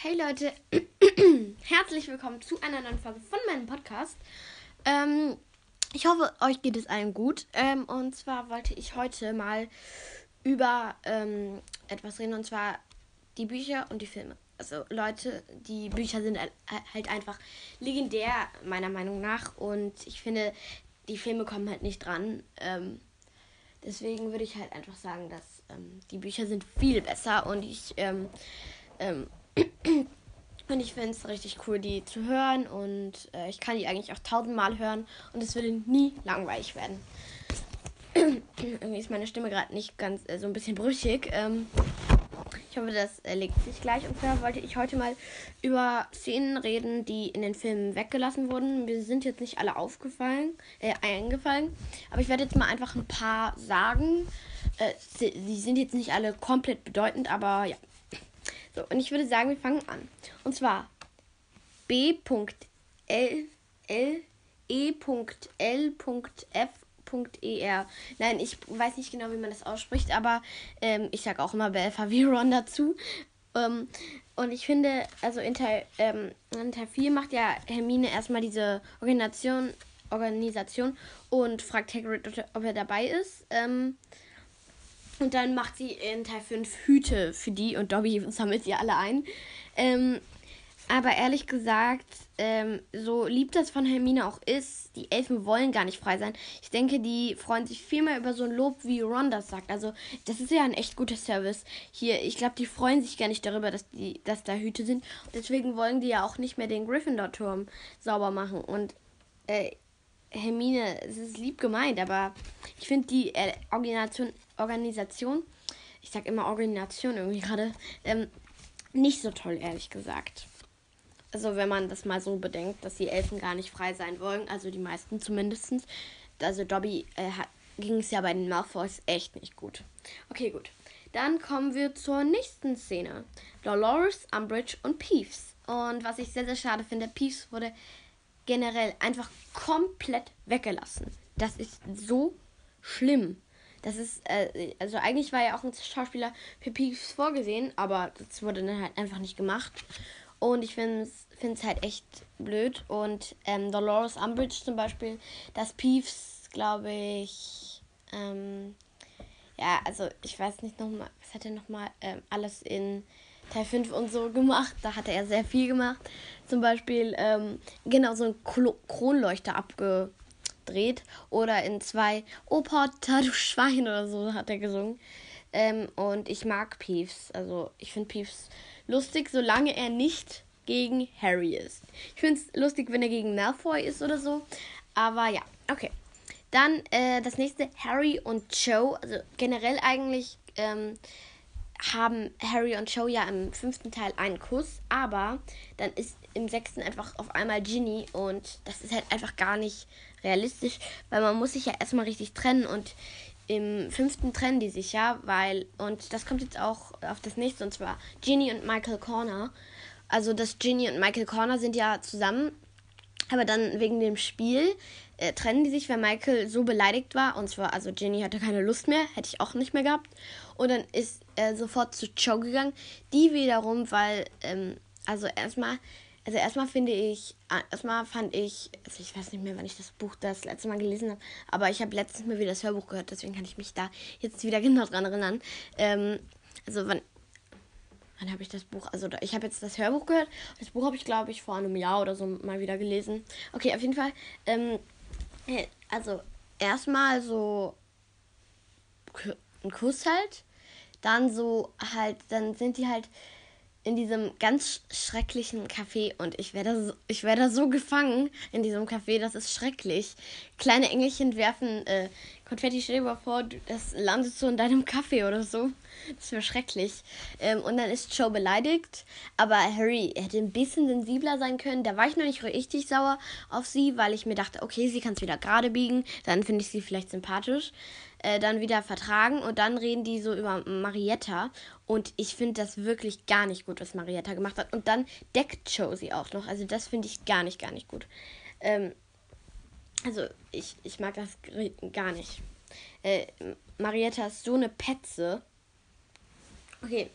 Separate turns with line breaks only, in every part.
Hey Leute, herzlich willkommen zu einer neuen Folge von meinem Podcast. Ähm, ich hoffe, euch geht es allen gut. Ähm, und zwar wollte ich heute mal über ähm, etwas reden, und zwar die Bücher und die Filme. Also Leute, die Bücher sind halt einfach legendär, meiner Meinung nach. Und ich finde, die Filme kommen halt nicht dran. Ähm, deswegen würde ich halt einfach sagen, dass ähm, die Bücher sind viel besser und ich ähm, ähm, und ich finde es richtig cool, die zu hören. Und äh, ich kann die eigentlich auch tausendmal hören. Und es würde nie langweilig werden. Irgendwie ist meine Stimme gerade nicht ganz äh, so ein bisschen brüchig. Ähm, ich hoffe, das äh, legt sich gleich. Und zwar wollte ich heute mal über Szenen reden, die in den Filmen weggelassen wurden. Mir sind jetzt nicht alle aufgefallen, äh, eingefallen. Aber ich werde jetzt mal einfach ein paar sagen. Äh, sie, sie sind jetzt nicht alle komplett bedeutend, aber ja. So, und ich würde sagen, wir fangen an. Und zwar B.L. E.L.F.er. Nein, ich weiß nicht genau, wie man das ausspricht, aber ähm, ich sage auch immer Belfaviron dazu. Ähm, und ich finde, also in Teil, ähm, in Teil 4 macht ja Hermine erstmal diese Organisation, Organisation und fragt Hagrid, ob er dabei ist. Ähm, und dann macht sie in Teil 5 Hüte für die und Dobby sammelt sie alle ein. Ähm, aber ehrlich gesagt, ähm, so lieb das von Hermine auch ist, die Elfen wollen gar nicht frei sein. Ich denke, die freuen sich viel mehr über so ein Lob, wie Ron das sagt. Also, das ist ja ein echt guter Service. Hier, ich glaube, die freuen sich gar nicht darüber, dass, die, dass da Hüte sind. Deswegen wollen die ja auch nicht mehr den Gryffindor-Turm sauber machen. Und äh, Hermine, es ist lieb gemeint, aber ich finde die äh, Organisation Organisation, ich sag immer Organisation irgendwie gerade, ähm, nicht so toll, ehrlich gesagt. Also wenn man das mal so bedenkt, dass die Elfen gar nicht frei sein wollen, also die meisten zumindest. Also Dobby äh, ging es ja bei den Malfoys echt nicht gut. Okay, gut. Dann kommen wir zur nächsten Szene. Dolores, Umbridge und Peeves. Und was ich sehr, sehr schade finde, Peeves wurde generell einfach komplett weggelassen. Das ist so schlimm. Das ist, äh, also eigentlich war ja auch ein Schauspieler für Peeves vorgesehen, aber das wurde dann halt einfach nicht gemacht. Und ich finde es halt echt blöd. Und ähm, Dolores Umbridge zum Beispiel, dass Peeves, glaube ich, ähm, ja, also ich weiß nicht nochmal, was hat er nochmal ähm, alles in Teil 5 und so gemacht. Da hat er sehr viel gemacht. Zum Beispiel, ähm, genau, so ein Kronleuchter abge dreht. Oder in zwei Potter, du Schwein oder so hat er gesungen. Ähm, und ich mag Peeves. Also ich finde Peeves lustig, solange er nicht gegen Harry ist. Ich finde es lustig, wenn er gegen Malfoy ist oder so. Aber ja, okay. Dann äh, das nächste, Harry und Joe. Also generell eigentlich ähm, haben Harry und Joe ja im fünften Teil einen Kuss. Aber dann ist im sechsten einfach auf einmal Ginny. Und das ist halt einfach gar nicht realistisch, weil man muss sich ja erstmal richtig trennen und im fünften trennen die sich ja, weil, und das kommt jetzt auch auf das nächste, und zwar Ginny und Michael Corner. Also, das Ginny und Michael Corner sind ja zusammen, aber dann wegen dem Spiel äh, trennen die sich, weil Michael so beleidigt war. Und zwar, also Ginny hatte keine Lust mehr, hätte ich auch nicht mehr gehabt. Und dann ist er sofort zu Joe gegangen. Die wiederum, weil, ähm, also erstmal also erstmal finde ich, ah, erstmal fand ich, also ich weiß nicht mehr, wann ich das Buch das letzte Mal gelesen habe, aber ich habe letztens mal wieder das Hörbuch gehört, deswegen kann ich mich da jetzt wieder genau dran erinnern. Ähm, also wann, wann habe ich das Buch, also ich habe jetzt das Hörbuch gehört, das Buch habe ich glaube ich vor einem Jahr oder so mal wieder gelesen. Okay, auf jeden Fall, ähm, äh, also erstmal so ein Kuss halt, dann so halt, dann sind die halt in diesem ganz schrecklichen Café und ich werde so, ich werde so gefangen in diesem Café, das ist schrecklich. Kleine Engelchen werfen äh, Konfetti, stell dir mal vor, das landet so in deinem Kaffee oder so. Das wäre schrecklich. Ähm, und dann ist Joe beleidigt, aber Harry hätte ein bisschen sensibler sein können. Da war ich noch nicht richtig sauer auf sie, weil ich mir dachte, okay, sie kann es wieder gerade biegen, dann finde ich sie vielleicht sympathisch äh, dann wieder vertragen und dann reden die so über Marietta und ich finde das wirklich gar nicht gut, was Marietta gemacht hat. Und dann deckt Josie auch noch. Also das finde ich gar nicht, gar nicht gut. Ähm, also ich, ich mag das gar nicht. Äh, Marietta ist so eine Petze. Okay,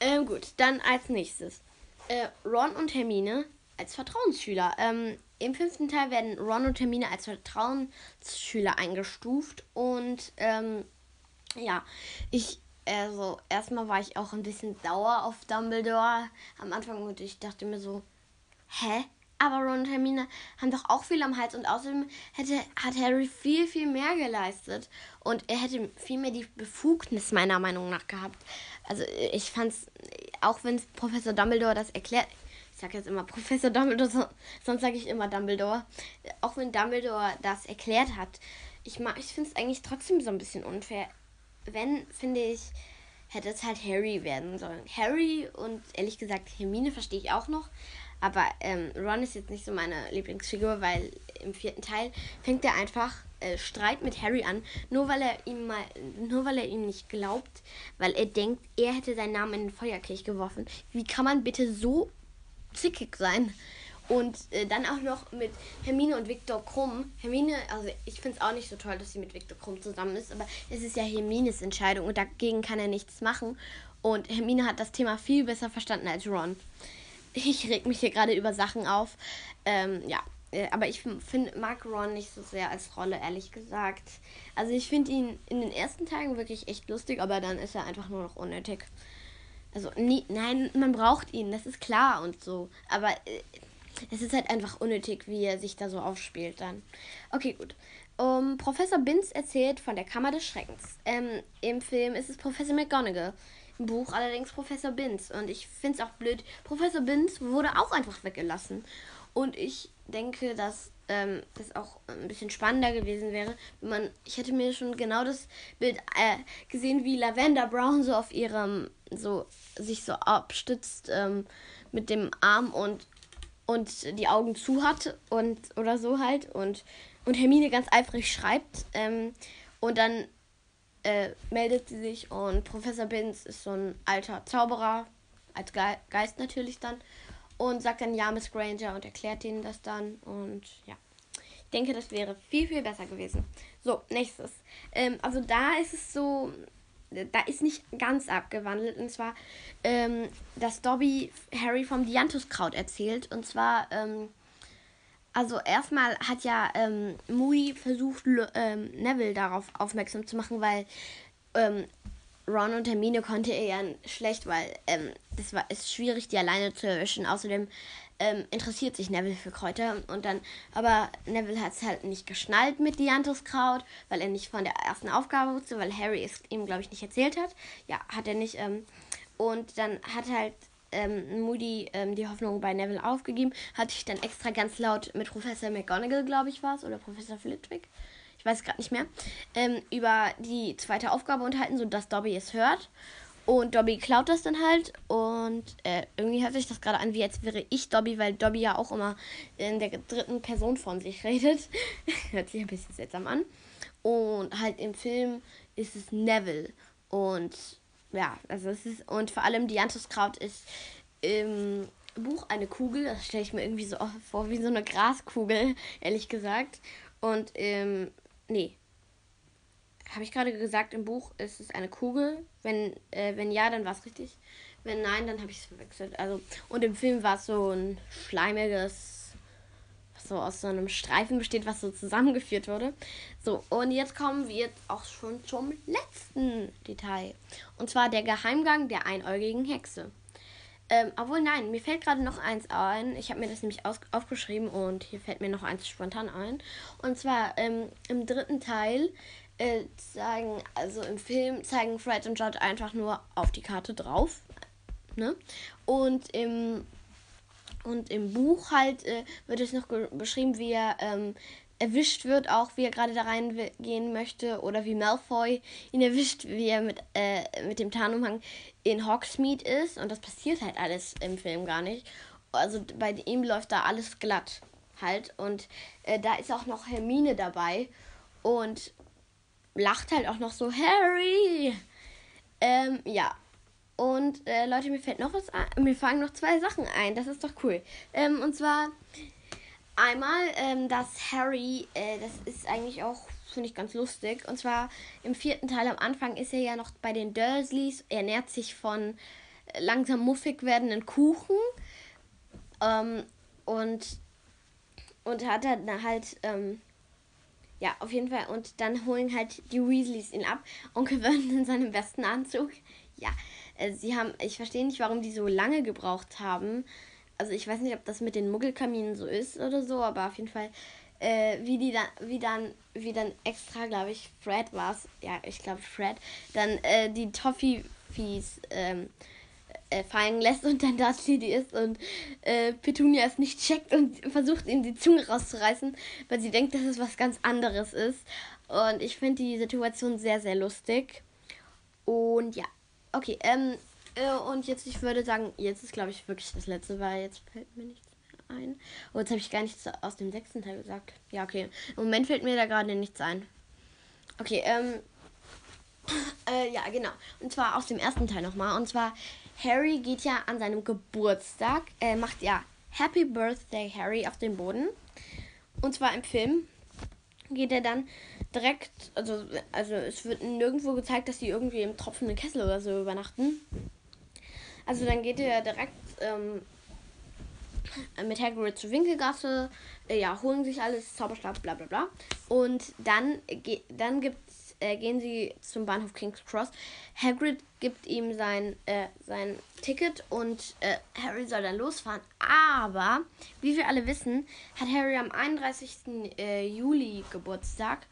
ähm, gut. Dann als nächstes. äh, Ron und Hermine als Vertrauensschüler. Ähm, Im fünften Teil werden Ron und Hermine als Vertrauensschüler eingestuft. Und ähm, ja, ich, also erstmal war ich auch ein bisschen sauer auf Dumbledore am Anfang und ich dachte mir so, hä? Aber Ron und Hermine haben doch auch viel am Hals und außerdem hätte, hat Harry viel, viel mehr geleistet. Und er hätte viel mehr die Befugnis meiner Meinung nach gehabt. Also ich fand es, auch wenn Professor Dumbledore das erklärt, ich sage jetzt immer Professor Dumbledore, sonst sage ich immer Dumbledore, auch wenn Dumbledore das erklärt hat, ich, ich finde es eigentlich trotzdem so ein bisschen unfair. Wenn, finde ich, hätte es halt Harry werden sollen. Harry und ehrlich gesagt Hermine verstehe ich auch noch, aber ähm, Ron ist jetzt nicht so meine Lieblingsfigur, weil im vierten Teil fängt er einfach äh, Streit mit Harry an, nur weil er ihm mal, nur weil er ihm nicht glaubt, weil er denkt, er hätte seinen Namen in den Feuerkelch geworfen. Wie kann man bitte so zickig sein? Und äh, dann auch noch mit Hermine und Viktor Krumm. Hermine, also ich finde es auch nicht so toll, dass sie mit Viktor Krumm zusammen ist, aber es ist ja Hermines Entscheidung und dagegen kann er nichts machen. Und Hermine hat das Thema viel besser verstanden als Ron ich reg mich hier gerade über Sachen auf. Ähm, ja, äh, aber ich find, mag Ron nicht so sehr als Rolle, ehrlich gesagt. Also ich finde ihn in den ersten Tagen wirklich echt lustig, aber dann ist er einfach nur noch unnötig. Also, nie, nein, man braucht ihn, das ist klar und so. Aber äh, es ist halt einfach unnötig, wie er sich da so aufspielt dann. Okay, gut. Um, Professor Binz erzählt von der Kammer des Schreckens. Ähm, Im Film ist es Professor McGonagall. Buch allerdings Professor Binz. Und ich finde es auch blöd. Professor Binz wurde auch einfach weggelassen. Und ich denke, dass ähm, das auch ein bisschen spannender gewesen wäre, wenn man. Ich hätte mir schon genau das Bild äh, gesehen, wie Lavender Brown so auf ihrem. so sich so abstützt ähm, mit dem Arm und und die Augen zu hat und oder so halt und und Hermine ganz eifrig schreibt ähm, und dann äh, meldet sie sich und Professor Binz ist so ein alter Zauberer, als Ge Geist natürlich dann, und sagt dann ja, Miss Granger und erklärt ihnen das dann und ja. Ich denke, das wäre viel, viel besser gewesen. So, nächstes. Ähm, also da ist es so, da ist nicht ganz abgewandelt. Und zwar, ähm, dass Dobby Harry vom Dianthuskraut erzählt. Und zwar, ähm, also erstmal hat ja ähm, Moody versucht, ähm, Neville darauf aufmerksam zu machen, weil ähm, Ron und Hermine konnte er ja schlecht, weil ähm, das war ist schwierig, die alleine zu erwischen. Außerdem ähm, interessiert sich Neville für Kräuter und dann, aber Neville hat es halt nicht geschnallt mit Dianthuskraut, weil er nicht von der ersten Aufgabe wusste, weil Harry es ihm, glaube ich, nicht erzählt hat. Ja, hat er nicht. Ähm, und dann hat halt ähm, Moody ähm, die Hoffnung bei Neville aufgegeben, hatte ich dann extra ganz laut mit Professor McGonagall, glaube ich, war es, oder Professor Flitwick, ich weiß gerade nicht mehr, ähm, über die zweite Aufgabe unterhalten, sodass Dobby es hört. Und Dobby klaut das dann halt. Und äh, irgendwie hört sich das gerade an, wie als wäre ich Dobby, weil Dobby ja auch immer in der dritten Person von sich redet. hört sich ein bisschen seltsam an. Und halt im Film ist es Neville. Und ja, also es ist, und vor allem die Antuskraut ist im Buch eine Kugel, das stelle ich mir irgendwie so vor wie so eine Graskugel, ehrlich gesagt. Und ähm, nee. Habe ich gerade gesagt, im Buch ist es eine Kugel. Wenn, äh, wenn ja, dann war es richtig. Wenn nein, dann habe ich es verwechselt. Also, und im Film war es so ein schleimiges so aus so einem Streifen besteht, was so zusammengeführt wurde. So, und jetzt kommen wir auch schon zum letzten Detail. Und zwar der Geheimgang der einäugigen Hexe. Ähm, obwohl, nein, mir fällt gerade noch eins ein. Ich habe mir das nämlich aufgeschrieben und hier fällt mir noch eins spontan ein. Und zwar ähm, im dritten Teil äh, zeigen, also im Film zeigen Fred und George einfach nur auf die Karte drauf. Ne? Und im und im Buch halt äh, wird es noch beschrieben, wie er ähm, erwischt wird, auch wie er gerade da reingehen möchte. Oder wie Malfoy ihn erwischt, wie er mit, äh, mit dem Tarnumhang in Hogsmeade ist. Und das passiert halt alles im Film gar nicht. Also bei ihm läuft da alles glatt halt. Und äh, da ist auch noch Hermine dabei. Und lacht halt auch noch so, Harry! Ähm, ja, und äh, Leute, mir fällt noch was ein. Mir fallen noch zwei Sachen ein. Das ist doch cool. Ähm, und zwar einmal, ähm, dass Harry, äh, das ist eigentlich auch, finde ich ganz lustig. Und zwar im vierten Teil am Anfang ist er ja noch bei den Dursleys. Er ernährt sich von äh, langsam muffig werdenden Kuchen. Ähm, und, und hat dann halt, ähm, ja, auf jeden Fall. Und dann holen halt die Weasleys ihn ab. Onkel Vernon in seinem besten Anzug. Ja, äh, sie haben, ich verstehe nicht, warum die so lange gebraucht haben. Also ich weiß nicht, ob das mit den Muggelkaminen so ist oder so, aber auf jeden Fall, äh, wie die dann, wie dann, wie dann extra, glaube ich, Fred war es, ja, ich glaube Fred, dann äh, die Toffee-Fies ähm, äh, fallen lässt und dann Dudley die ist und äh, Petunia es nicht checkt und versucht, ihm die Zunge rauszureißen, weil sie denkt, dass es was ganz anderes ist. Und ich finde die Situation sehr, sehr lustig. Und ja, okay, ähm, äh, und jetzt, ich würde sagen, jetzt ist, glaube ich, wirklich das letzte, weil jetzt fällt mir nichts mehr ein. Oh, jetzt habe ich gar nichts aus dem sechsten Teil gesagt. Ja, okay. Im Moment fällt mir da gerade nichts ein. Okay, ähm, äh, ja, genau. Und zwar aus dem ersten Teil nochmal. Und zwar Harry geht ja an seinem Geburtstag, äh, macht ja Happy Birthday Harry auf den Boden. Und zwar im Film geht er dann direkt, also, also es wird nirgendwo gezeigt, dass die irgendwie im tropfenden Kessel oder so übernachten. Also dann geht er direkt ähm, mit Hagrid zur Winkelgasse, äh, ja, holen sich alles, Zauberstab, bla bla bla. Und dann, dann gibt's äh, gehen sie zum Bahnhof King's Cross. Hagrid gibt ihm sein, äh, sein Ticket und äh, Harry soll dann losfahren. Aber, wie wir alle wissen, hat Harry am 31. Äh, Juli Geburtstag.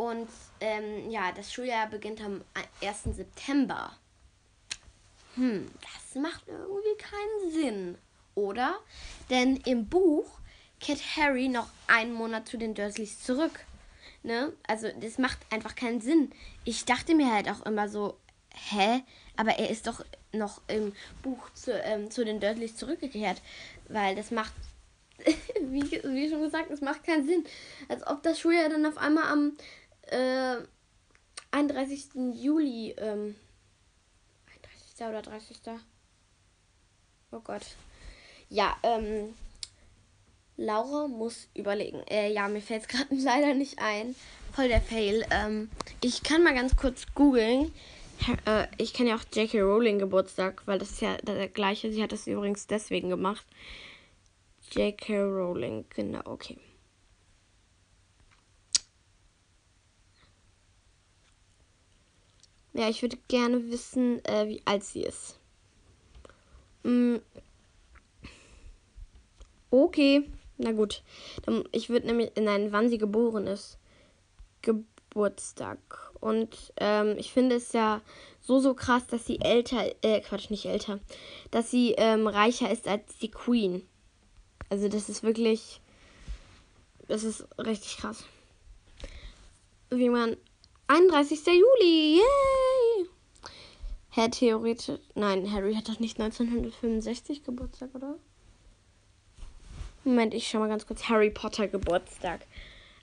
Und ähm, ja, das Schuljahr beginnt am 1. September. Hm, das macht irgendwie keinen Sinn, oder? Denn im Buch kehrt Harry noch einen Monat zu den Dursleys zurück. Ne? Also das macht einfach keinen Sinn. Ich dachte mir halt auch immer so, hä? Aber er ist doch noch im Buch zu, ähm, zu den Dursleys zurückgekehrt. Weil das macht, wie, wie schon gesagt, das macht keinen Sinn. Als ob das Schuljahr dann auf einmal am äh, 31. Juli, ähm, 31. oder 30. Oh Gott. Ja, ähm, Laura muss überlegen. Äh, ja, mir fällt es gerade leider nicht ein. Voll der Fail. Ähm, ich kann mal ganz kurz googeln. Äh, ich kenne ja auch J.K. Rowling Geburtstag, weil das ist ja der gleiche. Sie hat das übrigens deswegen gemacht. J.K. Rowling, genau, okay. Ja, ich würde gerne wissen, äh, wie alt sie ist. Mm. Okay. Na gut. Ich würde nämlich, nein, wann sie geboren ist. Geburtstag. Und ähm, ich finde es ja so, so krass, dass sie älter, äh, Quatsch, nicht älter, dass sie ähm, reicher ist als die Queen. Also das ist wirklich, das ist richtig krass. Wie man, 31. Juli, yay! Herr theoretisch, nein, Harry hat doch nicht 1965 Geburtstag, oder? Moment, ich schau mal ganz kurz. Harry Potter Geburtstag.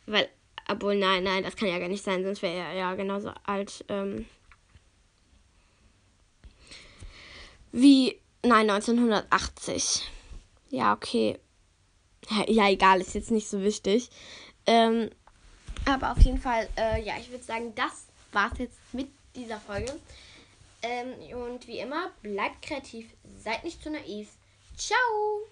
Weil, obwohl, nein, nein, das kann ja gar nicht sein, sonst wäre er ja genauso alt. Ähm, wie, nein, 1980. Ja, okay. Ja, egal, ist jetzt nicht so wichtig. Ähm, aber auf jeden Fall, äh, ja, ich würde sagen, das war's jetzt mit dieser Folge. Ähm, und wie immer, bleibt kreativ, seid nicht zu naiv. Ciao!